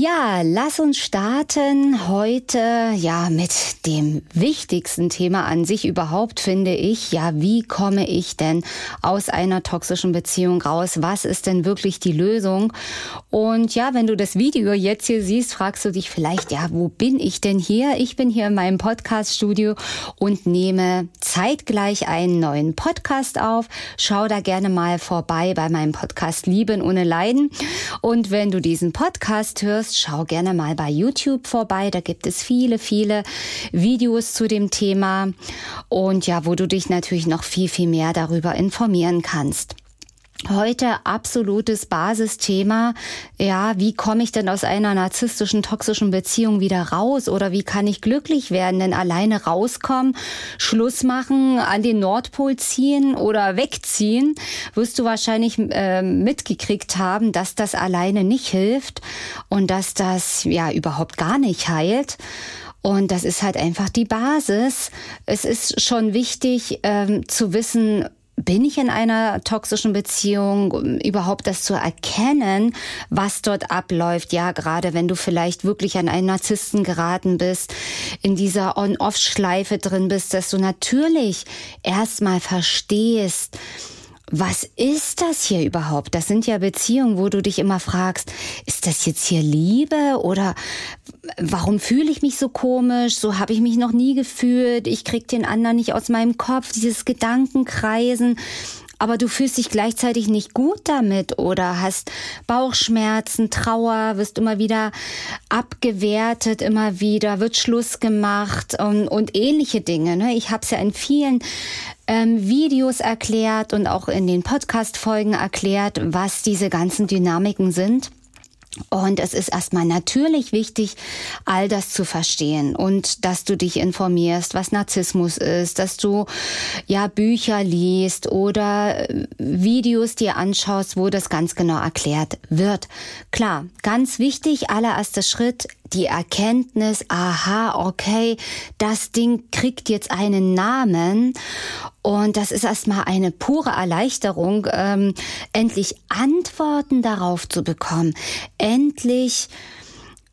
Ja, lass uns starten heute ja mit dem wichtigsten Thema an sich überhaupt finde ich. Ja, wie komme ich denn aus einer toxischen Beziehung raus? Was ist denn wirklich die Lösung? Und ja, wenn du das Video jetzt hier siehst, fragst du dich vielleicht, ja, wo bin ich denn hier? Ich bin hier in meinem Podcast Studio und nehme zeitgleich einen neuen Podcast auf. Schau da gerne mal vorbei bei meinem Podcast Lieben ohne Leiden. Und wenn du diesen Podcast hörst, hast, schau gerne mal bei YouTube vorbei. Da gibt es viele, viele Videos zu dem Thema und ja, wo du dich natürlich noch viel, viel mehr darüber informieren kannst. Heute absolutes Basisthema. Ja, wie komme ich denn aus einer narzisstischen, toxischen Beziehung wieder raus? Oder wie kann ich glücklich werden? Denn alleine rauskommen, Schluss machen, an den Nordpol ziehen oder wegziehen, wirst du wahrscheinlich äh, mitgekriegt haben, dass das alleine nicht hilft und dass das ja überhaupt gar nicht heilt. Und das ist halt einfach die Basis. Es ist schon wichtig ähm, zu wissen, bin ich in einer toxischen Beziehung, überhaupt das zu erkennen, was dort abläuft. Ja, gerade wenn du vielleicht wirklich an einen Narzissten geraten bist, in dieser On-Off-Schleife drin bist, dass du natürlich erstmal verstehst, was ist das hier überhaupt? Das sind ja Beziehungen, wo du dich immer fragst, ist das jetzt hier Liebe oder warum fühle ich mich so komisch? So habe ich mich noch nie gefühlt. Ich krieg den anderen nicht aus meinem Kopf, dieses Gedankenkreisen. Aber du fühlst dich gleichzeitig nicht gut damit oder hast Bauchschmerzen, Trauer, wirst immer wieder abgewertet, immer wieder wird Schluss gemacht und, und ähnliche Dinge. Ne? Ich habe es ja in vielen ähm, Videos erklärt und auch in den Podcast-Folgen erklärt, was diese ganzen Dynamiken sind. Und es ist erstmal natürlich wichtig, all das zu verstehen und dass du dich informierst, was Narzissmus ist, dass du ja Bücher liest oder äh, Videos dir anschaust, wo das ganz genau erklärt wird. Klar, ganz wichtig, allererster Schritt, die Erkenntnis, aha, okay, das Ding kriegt jetzt einen Namen. Und das ist erstmal eine pure Erleichterung, ähm, endlich Antworten darauf zu bekommen, endlich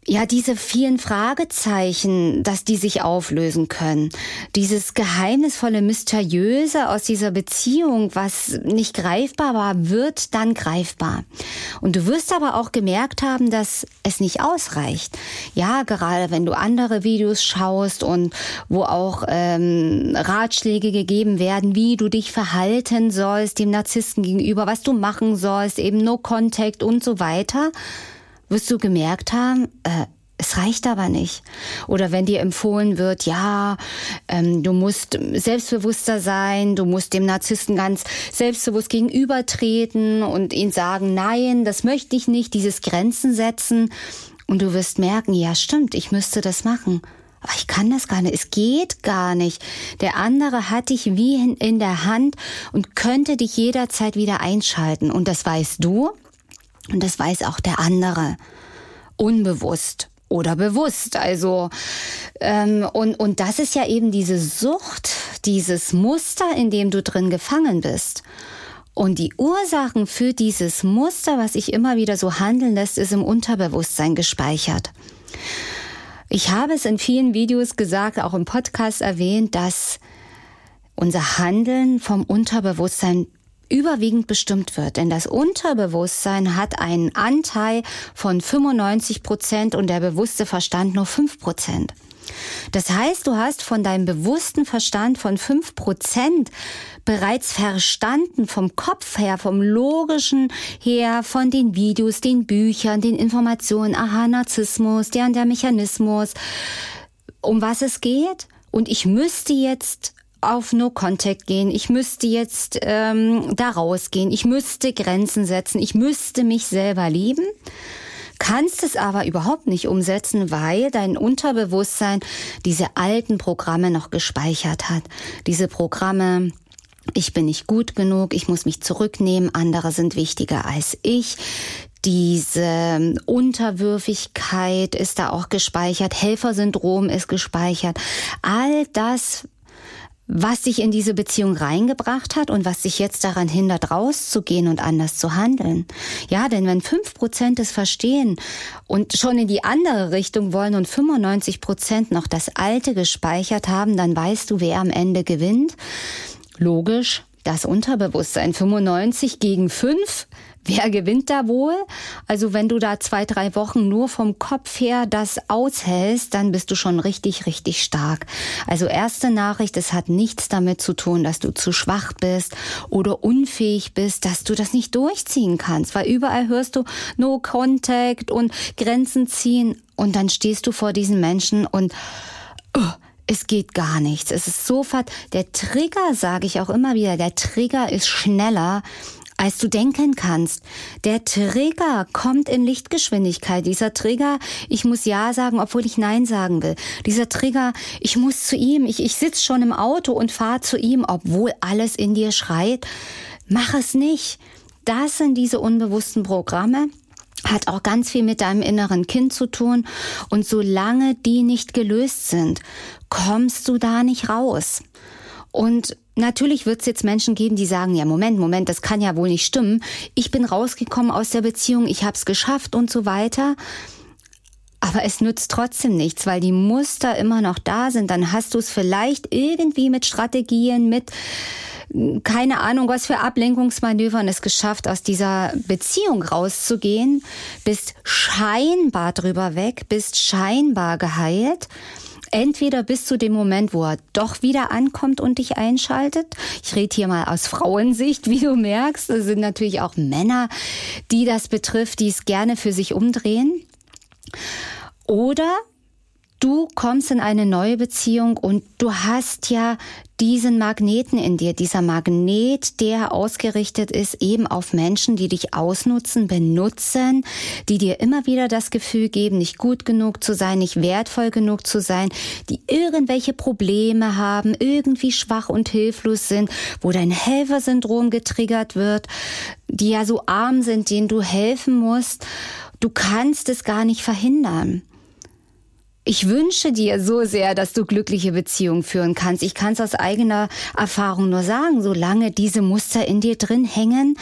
ja, diese vielen Fragezeichen, dass die sich auflösen können. Dieses geheimnisvolle, mysteriöse aus dieser Beziehung, was nicht greifbar war, wird dann greifbar. Und du wirst aber auch gemerkt haben, dass es nicht ausreicht. Ja, gerade wenn du andere Videos schaust und wo auch ähm, Ratschläge gegeben werden, wie du dich verhalten sollst dem Narzissten gegenüber, was du machen sollst, eben No Contact und so weiter wirst du gemerkt haben, äh, es reicht aber nicht. Oder wenn dir empfohlen wird, ja, ähm, du musst selbstbewusster sein, du musst dem Narzissten ganz selbstbewusst gegenübertreten und ihn sagen, nein, das möchte ich nicht, dieses Grenzen setzen. Und du wirst merken, ja, stimmt, ich müsste das machen. Aber ich kann das gar nicht. Es geht gar nicht. Der andere hat dich wie in der Hand und könnte dich jederzeit wieder einschalten. Und das weißt du und das weiß auch der andere. Unbewusst oder bewusst. Also ähm, und und das ist ja eben diese Sucht, dieses Muster, in dem du drin gefangen bist. Und die Ursachen für dieses Muster, was sich immer wieder so handeln lässt, ist im Unterbewusstsein gespeichert. Ich habe es in vielen Videos gesagt, auch im Podcast erwähnt, dass unser Handeln vom Unterbewusstsein überwiegend bestimmt wird. Denn das Unterbewusstsein hat einen Anteil von 95 Prozent und der bewusste Verstand nur 5 Prozent. Das heißt, du hast von deinem bewussten Verstand von 5 Prozent bereits verstanden vom Kopf her, vom logischen her, von den Videos, den Büchern, den Informationen, aha, Narzissmus, der und der Mechanismus, um was es geht. Und ich müsste jetzt auf No Contact gehen, ich müsste jetzt ähm, da rausgehen, ich müsste Grenzen setzen, ich müsste mich selber lieben, kannst es aber überhaupt nicht umsetzen, weil dein Unterbewusstsein diese alten Programme noch gespeichert hat. Diese Programme, ich bin nicht gut genug, ich muss mich zurücknehmen, andere sind wichtiger als ich. Diese Unterwürfigkeit ist da auch gespeichert, Helfersyndrom ist gespeichert. All das was dich in diese Beziehung reingebracht hat und was dich jetzt daran hindert, rauszugehen und anders zu handeln. Ja, denn wenn fünf Prozent es verstehen und schon in die andere Richtung wollen und 95 Prozent noch das Alte gespeichert haben, dann weißt du, wer am Ende gewinnt. Logisch, das Unterbewusstsein 95 gegen 5 Wer gewinnt da wohl? Also wenn du da zwei, drei Wochen nur vom Kopf her das aushältst, dann bist du schon richtig, richtig stark. Also erste Nachricht, es hat nichts damit zu tun, dass du zu schwach bist oder unfähig bist, dass du das nicht durchziehen kannst, weil überall hörst du No Contact und Grenzen ziehen und dann stehst du vor diesen Menschen und oh, es geht gar nichts. Es ist sofort, der Trigger, sage ich auch immer wieder, der Trigger ist schneller als du denken kannst. Der Trigger kommt in Lichtgeschwindigkeit. Dieser Trigger, ich muss Ja sagen, obwohl ich Nein sagen will. Dieser Trigger, ich muss zu ihm, ich, ich sitze schon im Auto und fahre zu ihm, obwohl alles in dir schreit. Mach es nicht. Das sind diese unbewussten Programme hat auch ganz viel mit deinem inneren Kind zu tun. Und solange die nicht gelöst sind, kommst du da nicht raus. Und natürlich wird es jetzt Menschen geben, die sagen, ja, Moment, Moment, das kann ja wohl nicht stimmen. Ich bin rausgekommen aus der Beziehung, ich habe es geschafft und so weiter. Aber es nützt trotzdem nichts, weil die Muster immer noch da sind. Dann hast du es vielleicht irgendwie mit Strategien, mit keine Ahnung, was für Ablenkungsmanövern es geschafft, aus dieser Beziehung rauszugehen, bist scheinbar drüber weg, bist scheinbar geheilt entweder bis zu dem Moment, wo er doch wieder ankommt und dich einschaltet. Ich rede hier mal aus Frauensicht, wie du merkst. Es sind natürlich auch Männer, die das betrifft, die es gerne für sich umdrehen. Oder du kommst in eine neue Beziehung und du hast ja diesen Magneten in dir, dieser Magnet, der ausgerichtet ist eben auf Menschen, die dich ausnutzen, benutzen, die dir immer wieder das Gefühl geben, nicht gut genug zu sein, nicht wertvoll genug zu sein, die irgendwelche Probleme haben, irgendwie schwach und hilflos sind, wo dein Helfersyndrom getriggert wird, die ja so arm sind, denen du helfen musst. Du kannst es gar nicht verhindern. Ich wünsche dir so sehr, dass du glückliche Beziehungen führen kannst. Ich kann es aus eigener Erfahrung nur sagen, solange diese Muster in dir drin hängen,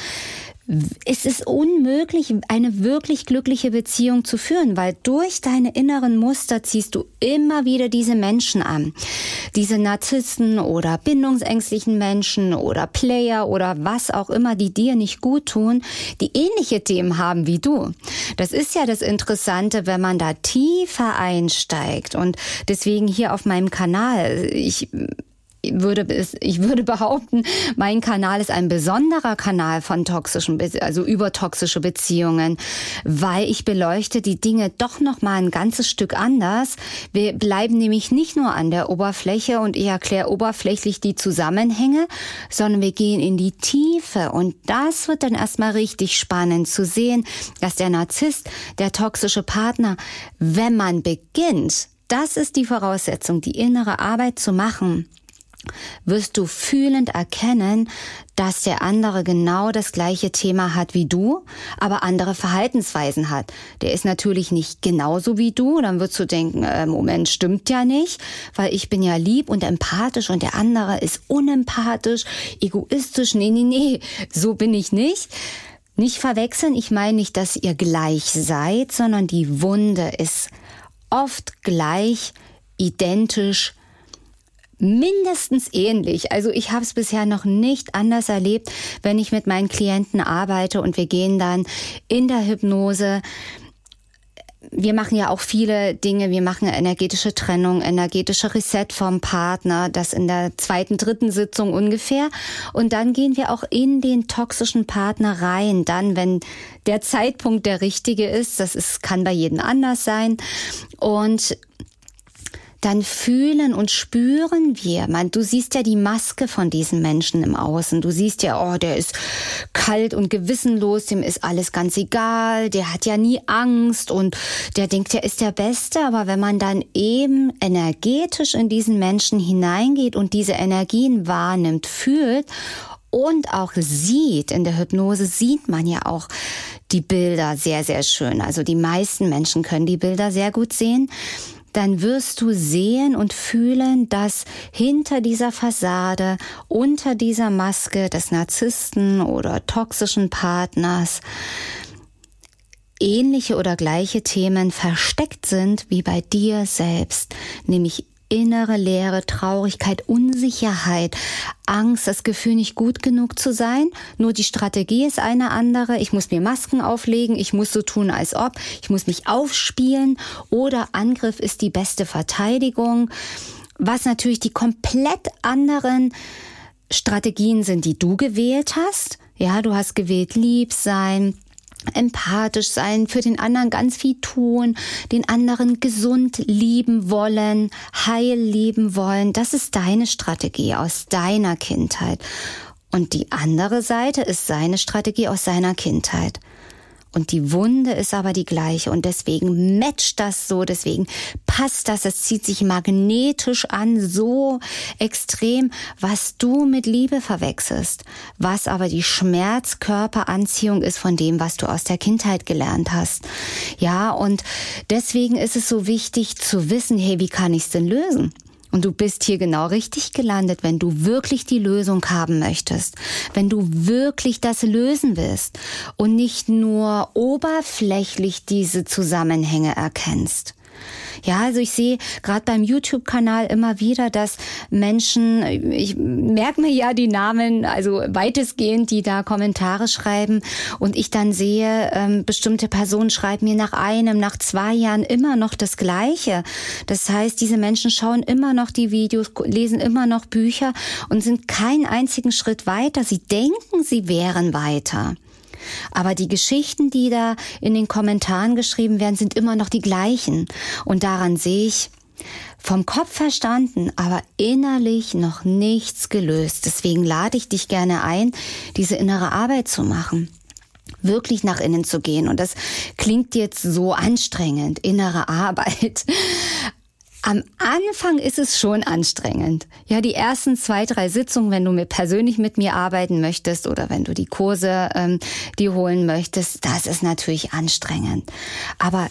es ist unmöglich, eine wirklich glückliche Beziehung zu führen, weil durch deine inneren Muster ziehst du immer wieder diese Menschen an. Diese Narzissten oder bindungsängstlichen Menschen oder Player oder was auch immer, die dir nicht gut tun, die ähnliche Themen haben wie du. Das ist ja das Interessante, wenn man da tiefer einsteigt. Und deswegen hier auf meinem Kanal, ich würde ich würde behaupten, mein Kanal ist ein besonderer Kanal von toxischen, also über toxische Beziehungen, weil ich beleuchte die Dinge doch noch mal ein ganzes Stück anders. Wir bleiben nämlich nicht nur an der Oberfläche und ich erkläre oberflächlich die Zusammenhänge, sondern wir gehen in die Tiefe und das wird dann erstmal richtig spannend zu sehen, dass der Narzisst, der toxische Partner, wenn man beginnt, das ist die Voraussetzung, die innere Arbeit zu machen, wirst du fühlend erkennen, dass der andere genau das gleiche Thema hat wie du, aber andere Verhaltensweisen hat. Der ist natürlich nicht genauso wie du, dann wirst du denken, äh, Moment, stimmt ja nicht, weil ich bin ja lieb und empathisch und der andere ist unempathisch, egoistisch, nee, nee, nee, so bin ich nicht. Nicht verwechseln, ich meine nicht, dass ihr gleich seid, sondern die Wunde ist oft gleich, identisch, mindestens ähnlich. Also ich habe es bisher noch nicht anders erlebt, wenn ich mit meinen Klienten arbeite und wir gehen dann in der Hypnose wir machen ja auch viele Dinge. Wir machen energetische Trennung, energetische Reset vom Partner, das in der zweiten, dritten Sitzung ungefähr. Und dann gehen wir auch in den toxischen Partner rein. Dann, wenn der Zeitpunkt der richtige ist, das ist, kann bei jedem anders sein. Und dann fühlen und spüren wir. Man, du siehst ja die Maske von diesen Menschen im Außen. Du siehst ja, oh, der ist kalt und gewissenlos, dem ist alles ganz egal, der hat ja nie Angst und der denkt, der ist der Beste. Aber wenn man dann eben energetisch in diesen Menschen hineingeht und diese Energien wahrnimmt, fühlt und auch sieht, in der Hypnose sieht man ja auch die Bilder sehr, sehr schön. Also die meisten Menschen können die Bilder sehr gut sehen dann wirst du sehen und fühlen, dass hinter dieser Fassade, unter dieser Maske des Narzissten oder toxischen Partners ähnliche oder gleiche Themen versteckt sind wie bei dir selbst, nämlich innere Leere, Traurigkeit, Unsicherheit, Angst, das Gefühl, nicht gut genug zu sein. Nur die Strategie ist eine andere. Ich muss mir Masken auflegen, ich muss so tun, als ob, ich muss mich aufspielen oder Angriff ist die beste Verteidigung. Was natürlich die komplett anderen Strategien sind, die du gewählt hast. Ja, du hast gewählt lieb sein, empathisch sein, für den anderen ganz viel tun, den anderen gesund lieben wollen, heil lieben wollen. Das ist deine Strategie aus deiner Kindheit. Und die andere Seite ist seine Strategie aus seiner Kindheit. Und die Wunde ist aber die gleiche und deswegen matcht das so, deswegen passt das, es zieht sich magnetisch an, so extrem, was du mit Liebe verwechselst, was aber die Schmerzkörperanziehung ist von dem, was du aus der Kindheit gelernt hast. Ja, und deswegen ist es so wichtig zu wissen, hey, wie kann ich es denn lösen? Und du bist hier genau richtig gelandet, wenn du wirklich die Lösung haben möchtest, wenn du wirklich das lösen willst und nicht nur oberflächlich diese Zusammenhänge erkennst. Ja, also ich sehe gerade beim YouTube-Kanal immer wieder, dass Menschen, ich merke mir ja die Namen, also weitestgehend, die da Kommentare schreiben und ich dann sehe, ähm, bestimmte Personen schreiben mir nach einem, nach zwei Jahren immer noch das Gleiche. Das heißt, diese Menschen schauen immer noch die Videos, lesen immer noch Bücher und sind keinen einzigen Schritt weiter. Sie denken, sie wären weiter. Aber die Geschichten, die da in den Kommentaren geschrieben werden, sind immer noch die gleichen. Und daran sehe ich, vom Kopf verstanden, aber innerlich noch nichts gelöst. Deswegen lade ich dich gerne ein, diese innere Arbeit zu machen wirklich nach innen zu gehen. Und das klingt jetzt so anstrengend, innere Arbeit. Am Anfang ist es schon anstrengend. Ja, die ersten zwei, drei Sitzungen, wenn du mir persönlich mit mir arbeiten möchtest oder wenn du die Kurse ähm, die holen möchtest, das ist natürlich anstrengend. Aber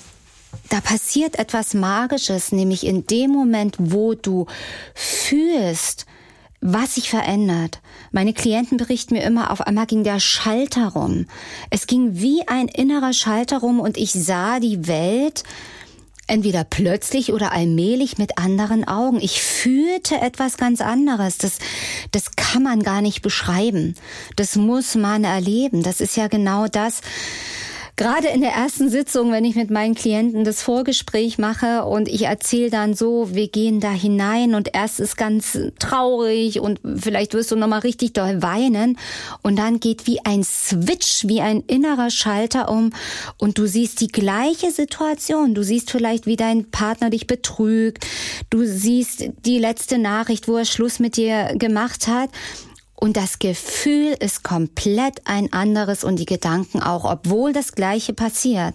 da passiert etwas Magisches, nämlich in dem Moment, wo du fühlst, was sich verändert. Meine Klienten berichten mir immer, auf einmal ging der Schalter rum. Es ging wie ein innerer Schalter rum und ich sah die Welt entweder plötzlich oder allmählich mit anderen Augen. Ich fühlte etwas ganz anderes. Das, das kann man gar nicht beschreiben. Das muss man erleben. Das ist ja genau das, gerade in der ersten Sitzung, wenn ich mit meinen Klienten das Vorgespräch mache und ich erzähle dann so, wir gehen da hinein und erst ist ganz traurig und vielleicht wirst du nochmal richtig doll weinen und dann geht wie ein Switch, wie ein innerer Schalter um und du siehst die gleiche Situation. Du siehst vielleicht, wie dein Partner dich betrügt. Du siehst die letzte Nachricht, wo er Schluss mit dir gemacht hat und das Gefühl ist komplett ein anderes und die Gedanken auch, obwohl das Gleiche passiert.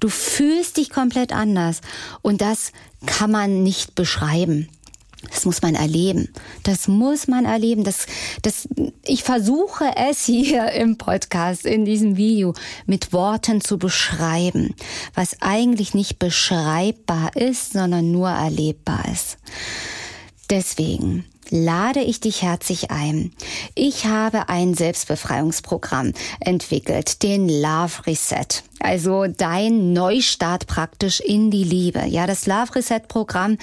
Du fühlst dich komplett anders und das kann man nicht beschreiben. Das muss man erleben. Das muss man erleben. Das, das, ich versuche es hier im Podcast, in diesem Video, mit Worten zu beschreiben, was eigentlich nicht beschreibbar ist, sondern nur erlebbar ist. Deswegen, lade ich dich herzlich ein. Ich habe ein Selbstbefreiungsprogramm entwickelt, den Love Reset. Also dein Neustart praktisch in die Liebe. Ja, das Love Reset Programm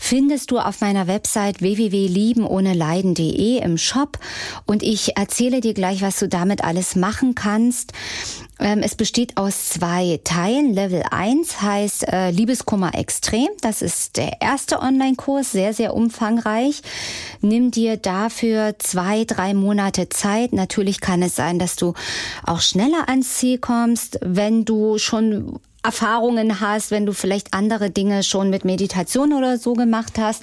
findest du auf meiner Website www.liebenohneleiden.de im Shop und ich erzähle dir gleich, was du damit alles machen kannst. Ähm, es besteht aus zwei Teilen. Level 1 heißt äh, Liebeskummer extrem. Das ist der erste Online-Kurs, sehr, sehr umfangreich. Nimm dir dafür zwei, drei Monate Zeit. Natürlich kann es sein, dass du auch schneller ans Ziel kommst, wenn du schon Erfahrungen hast, wenn du vielleicht andere Dinge schon mit Meditation oder so gemacht hast.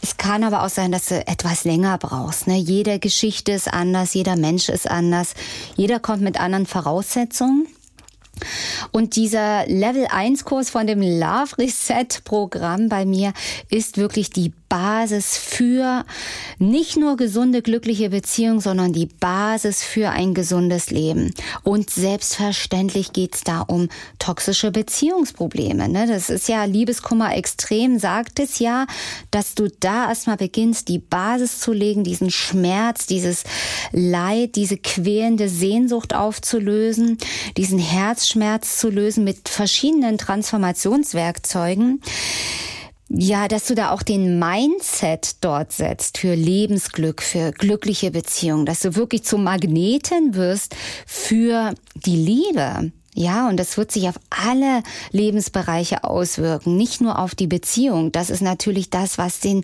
Es kann aber auch sein, dass du etwas länger brauchst. Ne? Jede Geschichte ist anders, jeder Mensch ist anders, jeder kommt mit anderen Voraussetzungen. Und dieser Level 1 Kurs von dem Love Reset Programm bei mir ist wirklich die Basis für nicht nur gesunde, glückliche Beziehungen, sondern die Basis für ein gesundes Leben. Und selbstverständlich geht es da um toxische Beziehungsprobleme. Ne? Das ist ja Liebeskummer extrem, sagt es ja, dass du da erstmal beginnst, die Basis zu legen, diesen Schmerz, dieses Leid, diese quälende Sehnsucht aufzulösen, diesen Herzschmerz zu lösen mit verschiedenen Transformationswerkzeugen. Ja, dass du da auch den Mindset dort setzt für Lebensglück, für glückliche Beziehungen, dass du wirklich zum Magneten wirst für die Liebe. Ja, und das wird sich auf alle Lebensbereiche auswirken, nicht nur auf die Beziehung. Das ist natürlich das, was den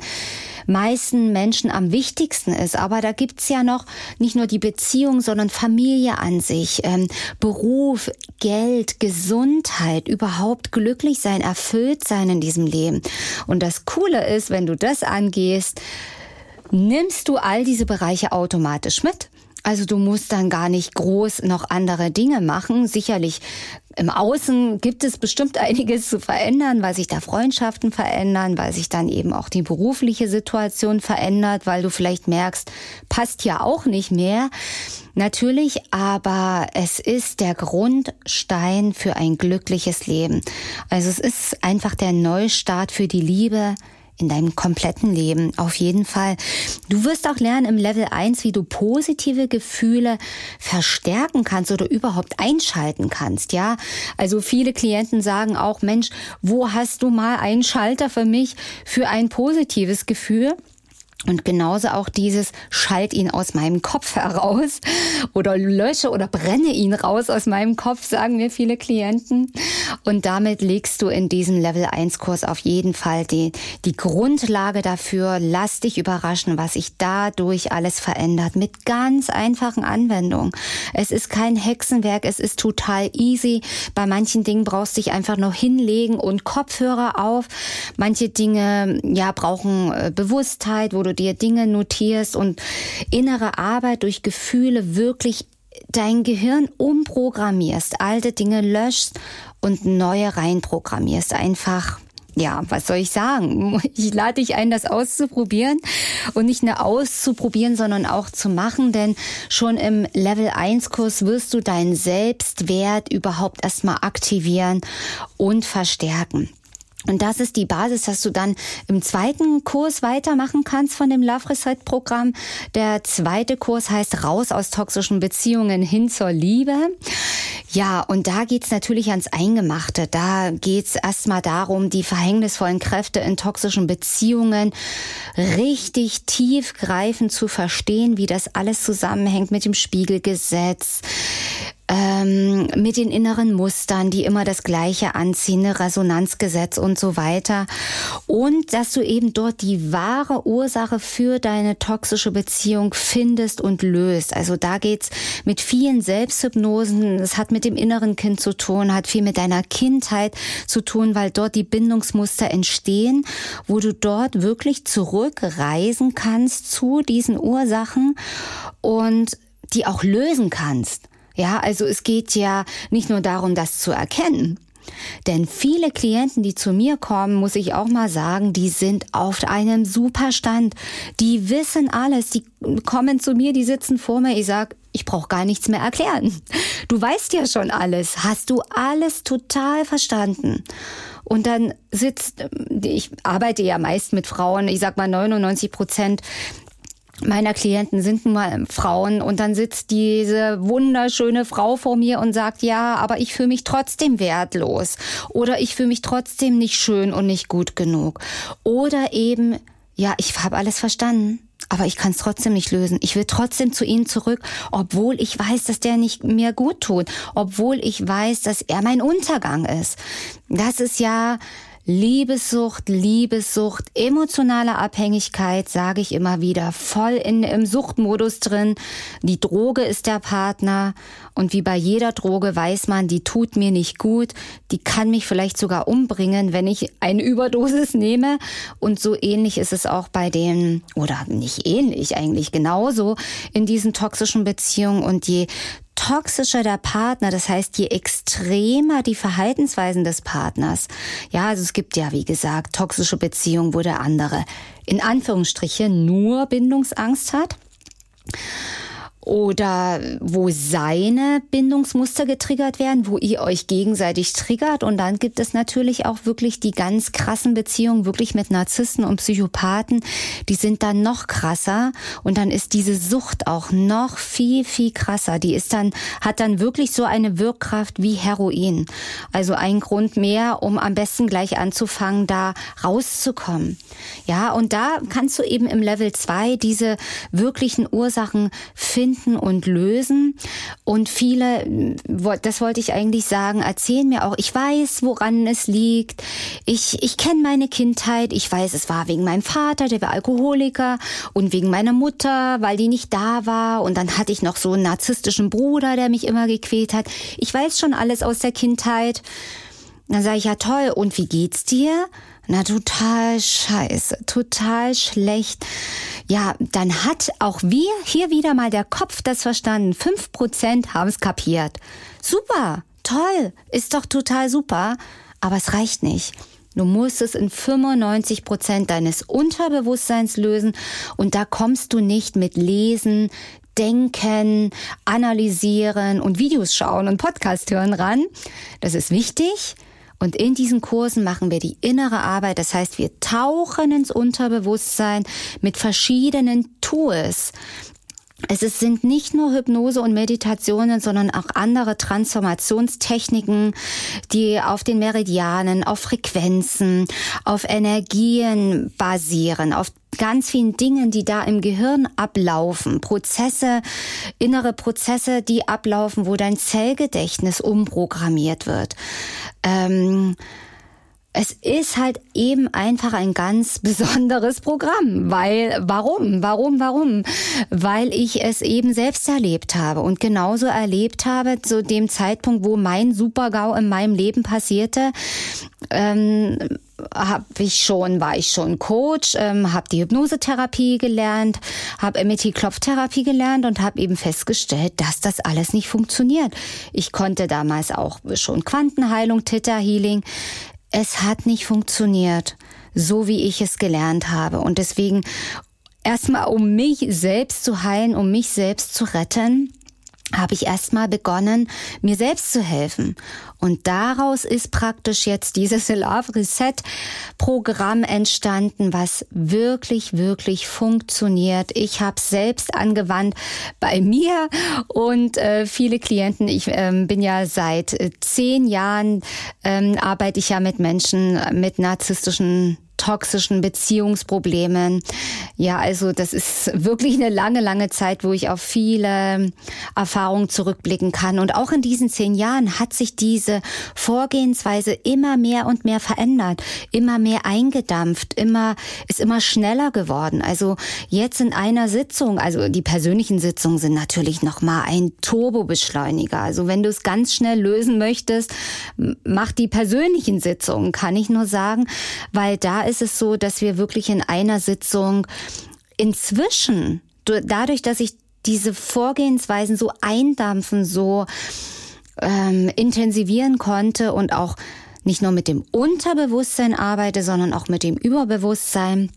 meisten Menschen am wichtigsten ist. Aber da gibt's ja noch nicht nur die Beziehung, sondern Familie an sich, ähm, Beruf, Geld, Gesundheit, überhaupt glücklich sein, erfüllt sein in diesem Leben. Und das Coole ist, wenn du das angehst, nimmst du all diese Bereiche automatisch mit. Also du musst dann gar nicht groß noch andere Dinge machen. Sicherlich im Außen gibt es bestimmt einiges zu verändern, weil sich da Freundschaften verändern, weil sich dann eben auch die berufliche Situation verändert, weil du vielleicht merkst, passt ja auch nicht mehr. Natürlich, aber es ist der Grundstein für ein glückliches Leben. Also es ist einfach der Neustart für die Liebe, in deinem kompletten Leben. Auf jeden Fall. Du wirst auch lernen im Level 1, wie du positive Gefühle verstärken kannst oder überhaupt einschalten kannst. Ja, also viele Klienten sagen auch, Mensch, wo hast du mal einen Schalter für mich für ein positives Gefühl? Und genauso auch dieses Schalt ihn aus meinem Kopf heraus oder lösche oder brenne ihn raus aus meinem Kopf, sagen mir viele Klienten. Und damit legst du in diesem Level 1 Kurs auf jeden Fall die, die Grundlage dafür. Lass dich überraschen, was sich dadurch alles verändert mit ganz einfachen Anwendungen. Es ist kein Hexenwerk, es ist total easy. Bei manchen Dingen brauchst du dich einfach noch hinlegen und Kopfhörer auf. Manche Dinge, ja, brauchen äh, Bewusstheit, wo du du dir Dinge notierst und innere Arbeit durch Gefühle wirklich dein Gehirn umprogrammierst, alte Dinge löschst und neue reinprogrammierst. Einfach ja, was soll ich sagen? Ich lade dich ein, das auszuprobieren und nicht nur auszuprobieren, sondern auch zu machen, denn schon im Level 1 Kurs wirst du deinen Selbstwert überhaupt erstmal aktivieren und verstärken. Und das ist die Basis, dass du dann im zweiten Kurs weitermachen kannst von dem Love Reset Programm. Der zweite Kurs heißt Raus aus toxischen Beziehungen hin zur Liebe. Ja, und da geht's natürlich ans Eingemachte. Da geht's erstmal darum, die verhängnisvollen Kräfte in toxischen Beziehungen richtig tiefgreifend zu verstehen, wie das alles zusammenhängt mit dem Spiegelgesetz, ähm, mit den inneren Mustern, die immer das Gleiche anziehen, ne, Resonanzgesetz und so weiter. Und dass du eben dort die wahre Ursache für deine toxische Beziehung findest und löst. Also da geht's mit vielen Selbsthypnosen. Es hat mit dem inneren Kind zu tun, hat viel mit deiner Kindheit zu tun, weil dort die Bindungsmuster entstehen, wo du dort wirklich zurückreisen kannst zu diesen Ursachen und die auch lösen kannst. Ja, also es geht ja nicht nur darum, das zu erkennen. Denn viele Klienten, die zu mir kommen, muss ich auch mal sagen, die sind auf einem super Stand. Die wissen alles. Die kommen zu mir, die sitzen vor mir. Ich sag, ich brauche gar nichts mehr erklären. Du weißt ja schon alles. Hast du alles total verstanden? Und dann sitzt, ich arbeite ja meist mit Frauen, ich sag mal 99 Prozent meiner Klienten sind nun mal Frauen und dann sitzt diese wunderschöne Frau vor mir und sagt, ja, aber ich fühle mich trotzdem wertlos oder ich fühle mich trotzdem nicht schön und nicht gut genug oder eben, ja, ich habe alles verstanden. Aber ich kann es trotzdem nicht lösen. Ich will trotzdem zu ihnen zurück, obwohl ich weiß, dass der nicht mir gut tut, obwohl ich weiß, dass er mein Untergang ist. Das ist ja Liebessucht, Liebessucht, emotionale Abhängigkeit, sage ich immer wieder, voll in, im Suchtmodus drin. Die Droge ist der Partner und wie bei jeder Droge weiß man, die tut mir nicht gut, die kann mich vielleicht sogar umbringen, wenn ich eine Überdosis nehme. Und so ähnlich ist es auch bei den, oder nicht ähnlich eigentlich, genauso in diesen toxischen Beziehungen. Und je toxischer der Partner, das heißt, je extremer die Verhaltensweisen des Partners. Ja, also es gibt ja, wie gesagt, toxische Beziehungen, wo der andere in Anführungsstrichen nur Bindungsangst hat oder wo seine Bindungsmuster getriggert werden, wo ihr euch gegenseitig triggert. Und dann gibt es natürlich auch wirklich die ganz krassen Beziehungen, wirklich mit Narzissten und Psychopathen. Die sind dann noch krasser. Und dann ist diese Sucht auch noch viel, viel krasser. Die ist dann, hat dann wirklich so eine Wirkkraft wie Heroin. Also ein Grund mehr, um am besten gleich anzufangen, da rauszukommen. Ja, und da kannst du eben im Level zwei diese wirklichen Ursachen finden finden und lösen. Und viele, das wollte ich eigentlich sagen, erzählen mir auch, ich weiß, woran es liegt. Ich, ich kenne meine Kindheit. Ich weiß, es war wegen meinem Vater, der war Alkoholiker und wegen meiner Mutter, weil die nicht da war. Und dann hatte ich noch so einen narzisstischen Bruder, der mich immer gequält hat. Ich weiß schon alles aus der Kindheit. Dann sage ich, ja toll, und wie geht's dir? Na, total scheiße, total schlecht. Ja, dann hat auch wir hier wieder mal der Kopf das verstanden. Fünf Prozent haben es kapiert. Super, toll, ist doch total super. Aber es reicht nicht. Du musst es in 95 Prozent deines Unterbewusstseins lösen und da kommst du nicht mit Lesen, Denken, Analysieren und Videos schauen und Podcast hören ran. Das ist wichtig. Und in diesen Kursen machen wir die innere Arbeit. Das heißt, wir tauchen ins Unterbewusstsein mit verschiedenen Tools. Es sind nicht nur Hypnose und Meditationen, sondern auch andere Transformationstechniken, die auf den Meridianen, auf Frequenzen, auf Energien basieren, auf ganz vielen Dingen, die da im Gehirn ablaufen, Prozesse, innere Prozesse, die ablaufen, wo dein Zellgedächtnis umprogrammiert wird. Ähm, es ist halt eben einfach ein ganz besonderes Programm, weil warum? Warum? Warum? Weil ich es eben selbst erlebt habe und genauso erlebt habe zu dem Zeitpunkt, wo mein Supergau in meinem Leben passierte. Ähm, habe ich schon, war ich schon Coach, ähm, habe die Hypnosetherapie gelernt, habe MET-Klopftherapie gelernt und habe eben festgestellt, dass das alles nicht funktioniert. Ich konnte damals auch schon Quantenheilung, Theta Healing. Es hat nicht funktioniert, so wie ich es gelernt habe. Und deswegen erstmal, um mich selbst zu heilen, um mich selbst zu retten, habe ich erstmal begonnen, mir selbst zu helfen. Und daraus ist praktisch jetzt dieses Love Reset Programm entstanden, was wirklich, wirklich funktioniert. Ich habe es selbst angewandt bei mir und äh, viele Klienten. Ich ähm, bin ja seit äh, zehn Jahren, ähm, arbeite ich ja mit Menschen mit narzisstischen toxischen Beziehungsproblemen. Ja, also das ist wirklich eine lange, lange Zeit, wo ich auf viele Erfahrungen zurückblicken kann. Und auch in diesen zehn Jahren hat sich diese Vorgehensweise immer mehr und mehr verändert, immer mehr eingedampft, immer, ist immer schneller geworden. Also jetzt in einer Sitzung, also die persönlichen Sitzungen sind natürlich nochmal ein Turbobeschleuniger. Also wenn du es ganz schnell lösen möchtest, mach die persönlichen Sitzungen, kann ich nur sagen, weil da ist es so, dass wir wirklich in einer Sitzung inzwischen, dadurch, dass ich diese Vorgehensweisen so eindampfen, so ähm, intensivieren konnte und auch nicht nur mit dem Unterbewusstsein arbeite, sondern auch mit dem Überbewusstsein,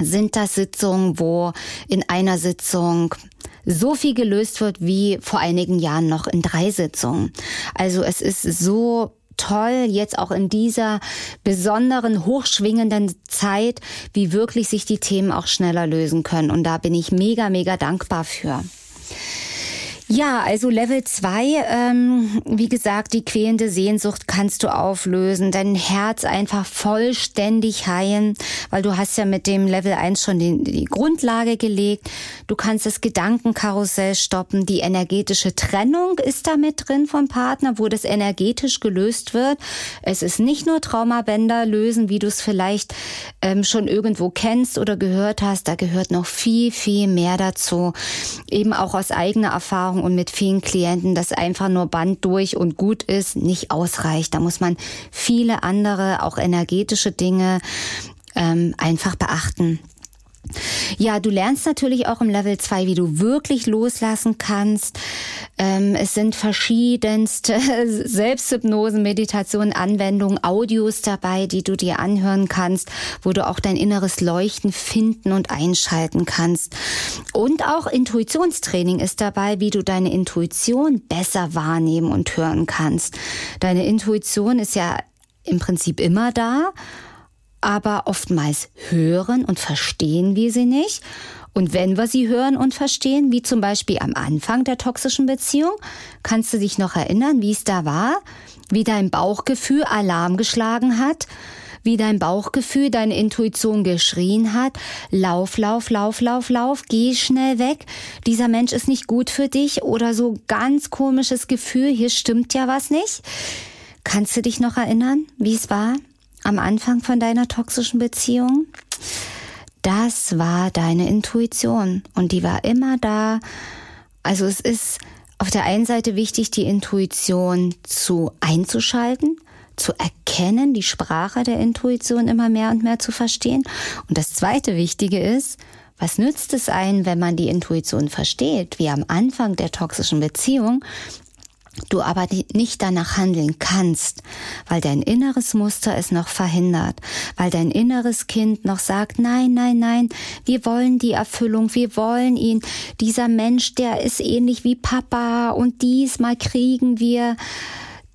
sind das Sitzungen, wo in einer Sitzung so viel gelöst wird wie vor einigen Jahren noch in drei Sitzungen. Also es ist so toll, jetzt auch in dieser besonderen, hochschwingenden Zeit, wie wirklich sich die Themen auch schneller lösen können. Und da bin ich mega, mega dankbar für. Ja, also Level 2, ähm, wie gesagt, die quälende Sehnsucht kannst du auflösen, dein Herz einfach vollständig heilen, weil du hast ja mit dem Level 1 schon die, die Grundlage gelegt. Du kannst das Gedankenkarussell stoppen, die energetische Trennung ist da mit drin vom Partner, wo das energetisch gelöst wird. Es ist nicht nur Traumabänder lösen, wie du es vielleicht ähm, schon irgendwo kennst oder gehört hast, da gehört noch viel, viel mehr dazu. Eben auch aus eigener Erfahrung und mit vielen Klienten, dass einfach nur Band durch und gut ist, nicht ausreicht. Da muss man viele andere, auch energetische Dinge ähm, einfach beachten. Ja, du lernst natürlich auch im Level 2, wie du wirklich loslassen kannst. Ähm, es sind verschiedenste Selbsthypnosen, Meditationen, Anwendungen, Audios dabei, die du dir anhören kannst, wo du auch dein inneres Leuchten finden und einschalten kannst. Und auch Intuitionstraining ist dabei, wie du deine Intuition besser wahrnehmen und hören kannst. Deine Intuition ist ja im Prinzip immer da aber oftmals hören und verstehen wir sie nicht. Und wenn wir sie hören und verstehen, wie zum Beispiel am Anfang der toxischen Beziehung, kannst du dich noch erinnern, wie es da war, wie dein Bauchgefühl Alarm geschlagen hat, wie dein Bauchgefühl, deine Intuition geschrien hat, lauf, lauf, lauf, lauf, lauf, geh schnell weg, dieser Mensch ist nicht gut für dich oder so ganz komisches Gefühl, hier stimmt ja was nicht. Kannst du dich noch erinnern, wie es war? Am Anfang von deiner toxischen Beziehung, das war deine Intuition und die war immer da. Also es ist auf der einen Seite wichtig, die Intuition zu einzuschalten, zu erkennen, die Sprache der Intuition immer mehr und mehr zu verstehen. Und das zweite Wichtige ist, was nützt es einen, wenn man die Intuition versteht, wie am Anfang der toxischen Beziehung, du aber nicht danach handeln kannst, weil dein inneres Muster es noch verhindert, weil dein inneres Kind noch sagt, nein, nein, nein, wir wollen die Erfüllung, wir wollen ihn, dieser Mensch, der ist ähnlich wie Papa und diesmal kriegen wir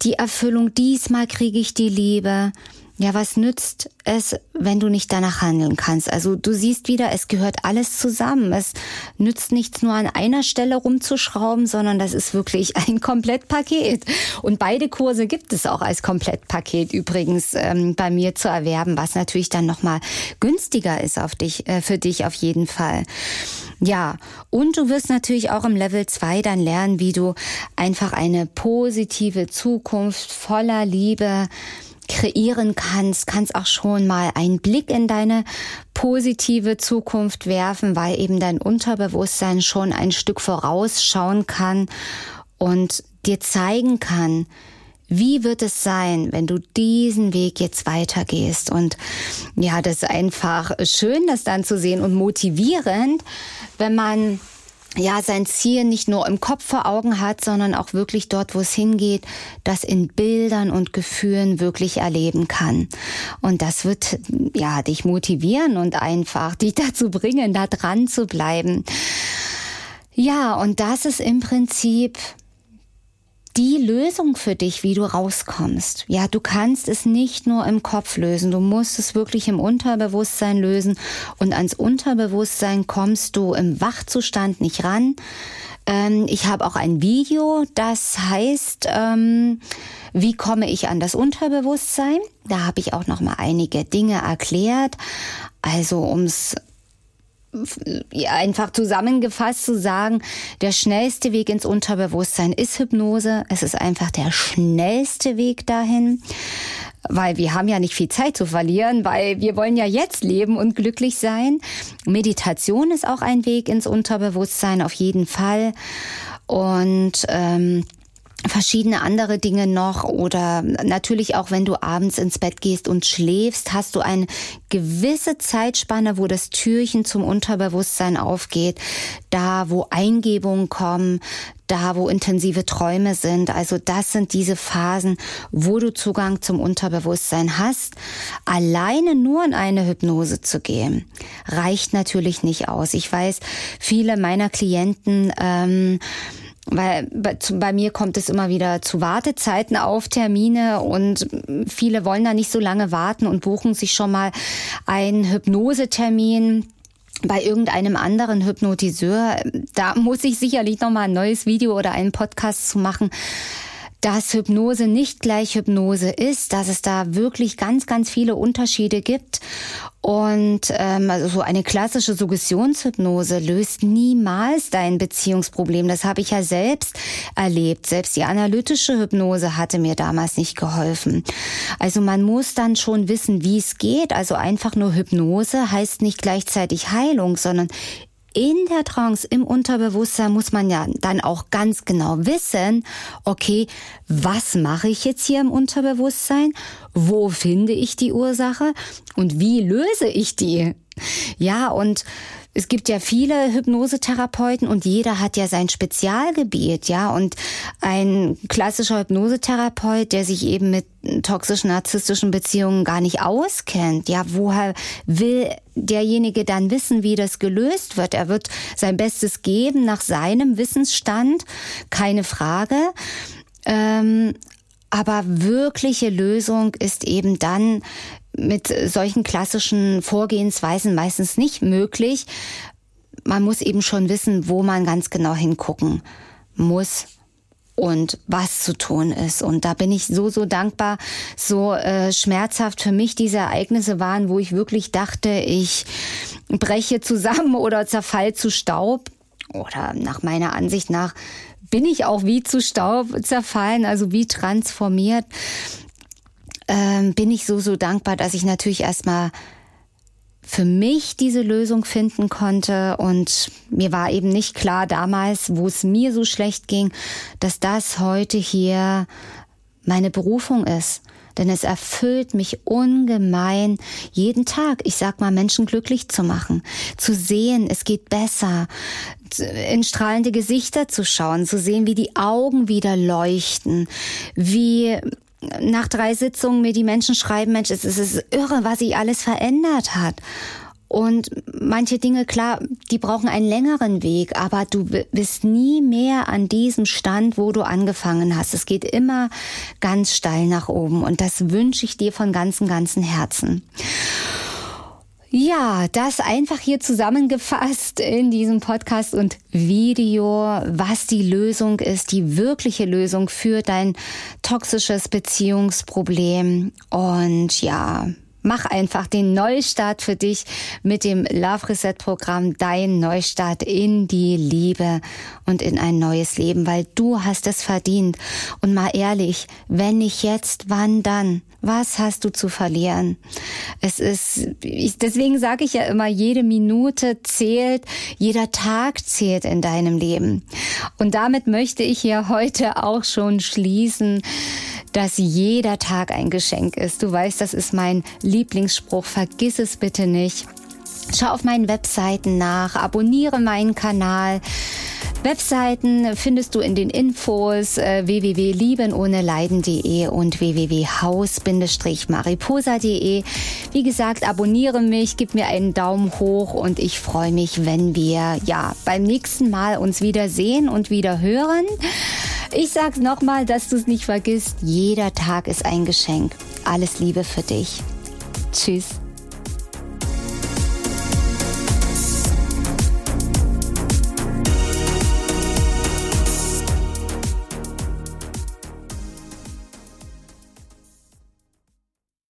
die Erfüllung, diesmal kriege ich die Liebe. Ja, was nützt es, wenn du nicht danach handeln kannst? Also du siehst wieder, es gehört alles zusammen. Es nützt nichts nur an einer Stelle rumzuschrauben, sondern das ist wirklich ein Komplettpaket. Und beide Kurse gibt es auch als Komplettpaket übrigens ähm, bei mir zu erwerben, was natürlich dann nochmal günstiger ist auf dich, äh, für dich auf jeden Fall. Ja, und du wirst natürlich auch im Level 2 dann lernen, wie du einfach eine positive Zukunft voller Liebe kreieren kannst, kannst auch schon mal einen Blick in deine positive Zukunft werfen, weil eben dein Unterbewusstsein schon ein Stück vorausschauen kann und dir zeigen kann, wie wird es sein, wenn du diesen Weg jetzt weitergehst? Und ja, das ist einfach schön, das dann zu sehen und motivierend, wenn man ja, sein Ziel nicht nur im Kopf vor Augen hat, sondern auch wirklich dort, wo es hingeht, das in Bildern und Gefühlen wirklich erleben kann. Und das wird, ja, dich motivieren und einfach dich dazu bringen, da dran zu bleiben. Ja, und das ist im Prinzip die Lösung für dich, wie du rauskommst. Ja, du kannst es nicht nur im Kopf lösen, du musst es wirklich im Unterbewusstsein lösen und ans Unterbewusstsein kommst du im Wachzustand nicht ran. Ähm, ich habe auch ein Video, das heißt, ähm, wie komme ich an das Unterbewusstsein? Da habe ich auch noch mal einige Dinge erklärt. Also ums einfach zusammengefasst zu sagen, der schnellste Weg ins Unterbewusstsein ist Hypnose. Es ist einfach der schnellste Weg dahin weil wir haben ja nicht viel Zeit zu verlieren, weil wir wollen ja jetzt leben und glücklich sein. Meditation ist auch ein Weg ins Unterbewusstsein auf jeden Fall und ähm, verschiedene andere Dinge noch oder natürlich auch wenn du abends ins Bett gehst und schläfst, hast du eine gewisse Zeitspanne, wo das Türchen zum Unterbewusstsein aufgeht, da wo Eingebungen kommen, da wo intensive Träume sind. Also das sind diese Phasen, wo du Zugang zum Unterbewusstsein hast. Alleine nur in eine Hypnose zu gehen, reicht natürlich nicht aus. Ich weiß, viele meiner Klienten ähm, weil bei, bei, mir kommt es immer wieder zu Wartezeiten auf Termine und viele wollen da nicht so lange warten und buchen sich schon mal einen Hypnosetermin bei irgendeinem anderen Hypnotiseur. Da muss ich sicherlich noch mal ein neues Video oder einen Podcast zu machen dass Hypnose nicht gleich Hypnose ist, dass es da wirklich ganz, ganz viele Unterschiede gibt. Und ähm, also so eine klassische Suggestionshypnose löst niemals dein Beziehungsproblem. Das habe ich ja selbst erlebt. Selbst die analytische Hypnose hatte mir damals nicht geholfen. Also man muss dann schon wissen, wie es geht. Also einfach nur Hypnose heißt nicht gleichzeitig Heilung, sondern in der Trance, im Unterbewusstsein muss man ja dann auch ganz genau wissen, okay, was mache ich jetzt hier im Unterbewusstsein? Wo finde ich die Ursache? Und wie löse ich die? Ja, und es gibt ja viele Hypnosetherapeuten und jeder hat ja sein Spezialgebiet, ja. Und ein klassischer Hypnosetherapeut, der sich eben mit toxischen, narzisstischen Beziehungen gar nicht auskennt, ja, woher will derjenige dann wissen, wie das gelöst wird? Er wird sein Bestes geben nach seinem Wissensstand, keine Frage. Ähm, aber wirkliche Lösung ist eben dann mit solchen klassischen Vorgehensweisen meistens nicht möglich. Man muss eben schon wissen, wo man ganz genau hingucken muss und was zu tun ist. Und da bin ich so, so dankbar, so äh, schmerzhaft für mich diese Ereignisse waren, wo ich wirklich dachte, ich breche zusammen oder zerfall zu Staub. Oder nach meiner Ansicht nach bin ich auch wie zu Staub zerfallen, also wie transformiert ähm, bin ich so, so dankbar, dass ich natürlich erstmal für mich diese Lösung finden konnte. Und mir war eben nicht klar damals, wo es mir so schlecht ging, dass das heute hier meine Berufung ist. Denn es erfüllt mich ungemein, jeden Tag, ich sag mal, Menschen glücklich zu machen, zu sehen, es geht besser, in strahlende Gesichter zu schauen, zu sehen, wie die Augen wieder leuchten, wie nach drei Sitzungen mir die Menschen schreiben, Mensch, es ist irre, was sich alles verändert hat. Und manche Dinge, klar, die brauchen einen längeren Weg, aber du bist nie mehr an diesem Stand, wo du angefangen hast. Es geht immer ganz steil nach oben und das wünsche ich dir von ganzem, ganzem Herzen. Ja, das einfach hier zusammengefasst in diesem Podcast und Video, was die Lösung ist, die wirkliche Lösung für dein toxisches Beziehungsproblem. Und ja, Mach einfach den Neustart für dich mit dem Love Reset Programm, dein Neustart in die Liebe und in ein neues Leben, weil du hast es verdient. Und mal ehrlich, wenn nicht jetzt, wann dann? Was hast du zu verlieren? Es ist, ich, deswegen sage ich ja immer, jede Minute zählt, jeder Tag zählt in deinem Leben. Und damit möchte ich hier heute auch schon schließen dass jeder Tag ein Geschenk ist. Du weißt, das ist mein Lieblingsspruch. Vergiss es bitte nicht. Schau auf meinen Webseiten nach, abonniere meinen Kanal. Webseiten findest du in den Infos äh, www.liebenohneleiden.de und www.haus-mariposa.de. Wie gesagt, abonniere mich, gib mir einen Daumen hoch und ich freue mich, wenn wir ja beim nächsten Mal uns wieder sehen und wieder hören. Ich sag's nochmal, dass du es nicht vergisst. Jeder Tag ist ein Geschenk. Alles Liebe für dich. Tschüss.